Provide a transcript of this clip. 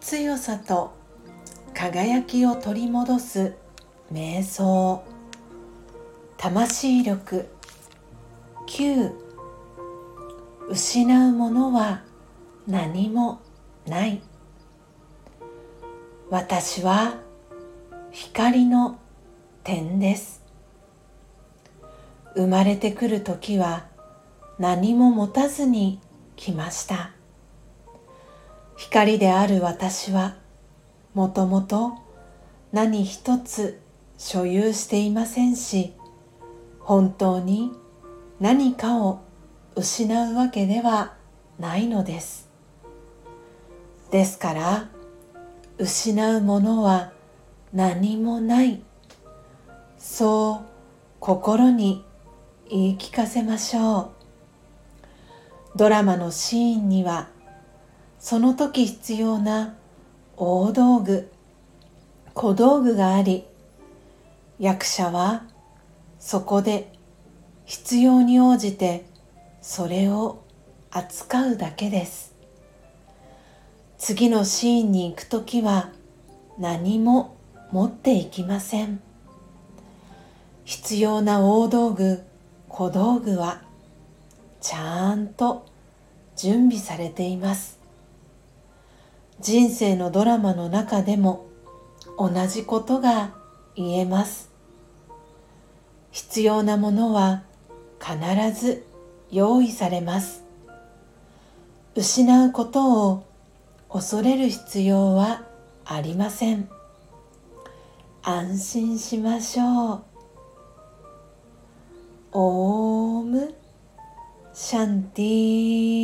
強さと輝きを取り戻す瞑想。魂力9失うものは何もない。私は光の点です。生まれてくる時は何も持たずに来ました。光である私はもともと何一つ所有していませんし本当に何かを失うわけではないのです。ですから失うものは何もない。そう心に言い聞かせましょう。ドラマのシーンにはその時必要な大道具小道具があり役者はそこで必要に応じてそれを扱うだけです。次のシーンに行く時は何も持っていきません。必要な大道具小道具はちゃんと準備されています。人生のドラマの中でも同じことが言えます。必要なものは必ず用意されます。失うことを恐れる必要はありません。安心しましょう。オームシャンティー。